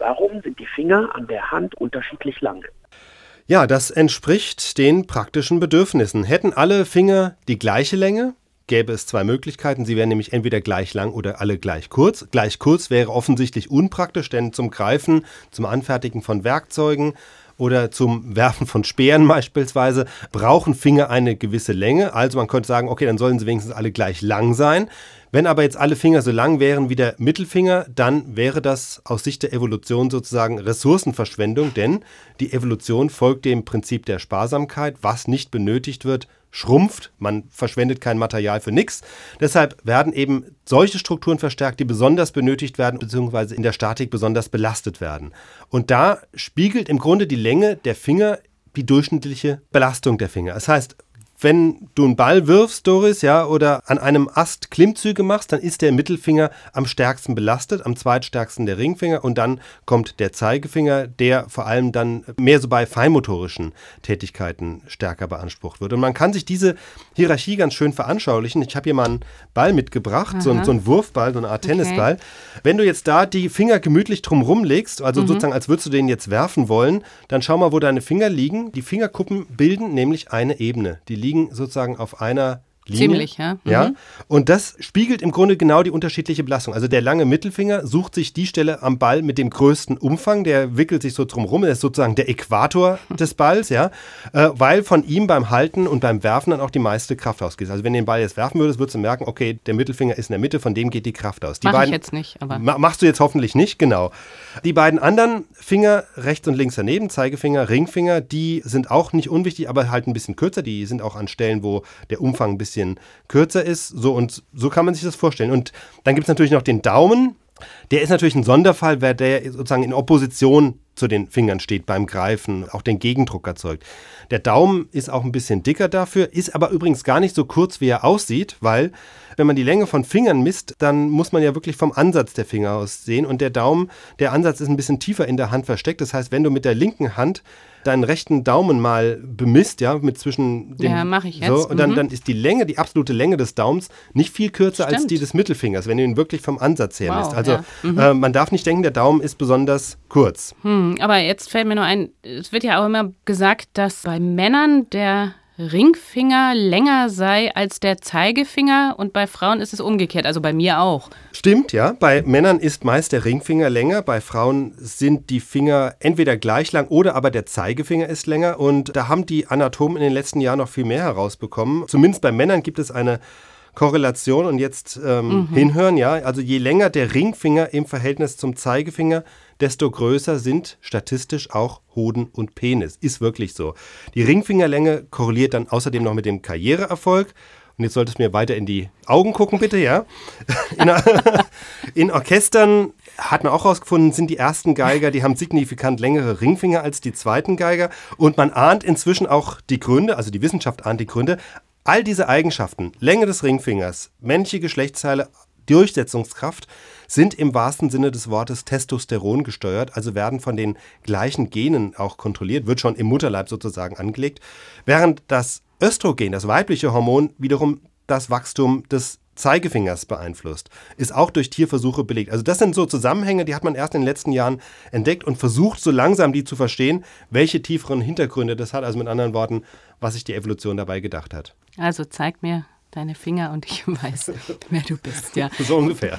Warum sind die Finger an der Hand unterschiedlich lang? Ja, das entspricht den praktischen Bedürfnissen. Hätten alle Finger die gleiche Länge, gäbe es zwei Möglichkeiten. Sie wären nämlich entweder gleich lang oder alle gleich kurz. Gleich kurz wäre offensichtlich unpraktisch, denn zum Greifen, zum Anfertigen von Werkzeugen oder zum Werfen von Speeren beispielsweise brauchen Finger eine gewisse Länge. Also man könnte sagen, okay, dann sollen sie wenigstens alle gleich lang sein. Wenn aber jetzt alle Finger so lang wären wie der Mittelfinger, dann wäre das aus Sicht der Evolution sozusagen Ressourcenverschwendung, denn die Evolution folgt dem Prinzip der Sparsamkeit. Was nicht benötigt wird, schrumpft. Man verschwendet kein Material für nichts. Deshalb werden eben solche Strukturen verstärkt, die besonders benötigt werden, beziehungsweise in der Statik besonders belastet werden. Und da spiegelt im Grunde die Länge der Finger die durchschnittliche Belastung der Finger. Das heißt, wenn du einen Ball wirfst, Doris, ja, oder an einem Ast Klimmzüge machst, dann ist der Mittelfinger am stärksten belastet, am zweitstärksten der Ringfinger und dann kommt der Zeigefinger, der vor allem dann mehr so bei feinmotorischen Tätigkeiten stärker beansprucht wird. Und man kann sich diese Hierarchie ganz schön veranschaulichen. Ich habe hier mal einen Ball mitgebracht, so, so ein Wurfball, so eine Art okay. Tennisball. Wenn du jetzt da die Finger gemütlich drumherum legst, also mhm. sozusagen als würdest du den jetzt werfen wollen, dann schau mal, wo deine Finger liegen. Die Fingerkuppen bilden nämlich eine Ebene. Die liegen liegen sozusagen auf einer Linie. Ziemlich, ja. Mhm. ja. Und das spiegelt im Grunde genau die unterschiedliche Belastung. Also der lange Mittelfinger sucht sich die Stelle am Ball mit dem größten Umfang, der wickelt sich so drumherum, das ist sozusagen der Äquator des Balls, ja, äh, weil von ihm beim Halten und beim Werfen dann auch die meiste Kraft ausgeht. Also wenn du den Ball jetzt werfen würdest, würdest du merken, okay, der Mittelfinger ist in der Mitte, von dem geht die Kraft aus. Die Mach beiden, ich jetzt nicht, aber. Machst du jetzt hoffentlich nicht, genau. Die beiden anderen Finger, rechts und links daneben, Zeigefinger, Ringfinger, die sind auch nicht unwichtig, aber halt ein bisschen kürzer. Die sind auch an Stellen, wo der Umfang ein bisschen kürzer größer ist. So und so kann man sich das vorstellen. Und dann gibt es natürlich noch den Daumen. Der ist natürlich ein Sonderfall, weil der sozusagen in Opposition zu den Fingern steht beim Greifen, auch den Gegendruck erzeugt. Der Daumen ist auch ein bisschen dicker dafür, ist aber übrigens gar nicht so kurz, wie er aussieht, weil wenn man die Länge von Fingern misst, dann muss man ja wirklich vom Ansatz der Finger aus sehen. Und der Daumen, der Ansatz ist ein bisschen tiefer in der Hand versteckt. Das heißt, wenn du mit der linken Hand deinen rechten Daumen mal bemisst, ja, mit zwischen den. Ja, mache ich jetzt. So, und dann, mhm. dann ist die Länge, die absolute Länge des Daumens nicht viel kürzer Stimmt. als die des Mittelfingers, wenn du ihn wirklich vom Ansatz her wow, misst. Also ja. mhm. äh, man darf nicht denken, der Daumen ist besonders kurz. Hm, aber jetzt fällt mir nur ein, es wird ja auch immer gesagt, dass bei Männern der Ringfinger länger sei als der Zeigefinger und bei Frauen ist es umgekehrt, also bei mir auch. Stimmt, ja. Bei Männern ist meist der Ringfinger länger, bei Frauen sind die Finger entweder gleich lang oder aber der Zeigefinger ist länger und da haben die Anatomen in den letzten Jahren noch viel mehr herausbekommen. Zumindest bei Männern gibt es eine Korrelation und jetzt ähm, mhm. hinhören, ja. Also je länger der Ringfinger im Verhältnis zum Zeigefinger, desto größer sind statistisch auch Hoden und Penis. Ist wirklich so. Die Ringfingerlänge korreliert dann außerdem noch mit dem Karriereerfolg. Und jetzt solltest du mir weiter in die Augen gucken, bitte, ja. In, in Orchestern hat man auch herausgefunden, sind die ersten Geiger, die haben signifikant längere Ringfinger als die zweiten Geiger. Und man ahnt inzwischen auch die Gründe, also die Wissenschaft ahnt die Gründe. All diese Eigenschaften, Länge des Ringfingers, männliche Geschlechtsteile, Durchsetzungskraft, sind im wahrsten Sinne des Wortes Testosteron gesteuert, also werden von den gleichen Genen auch kontrolliert, wird schon im Mutterleib sozusagen angelegt, während das Östrogen, das weibliche Hormon, wiederum das Wachstum des Zeigefingers beeinflusst. Ist auch durch Tierversuche belegt. Also das sind so Zusammenhänge, die hat man erst in den letzten Jahren entdeckt und versucht so langsam die zu verstehen, welche tieferen Hintergründe das hat. Also mit anderen Worten, was sich die Evolution dabei gedacht hat. Also zeig mir deine Finger und ich weiß, wer du bist, ja. so ungefähr.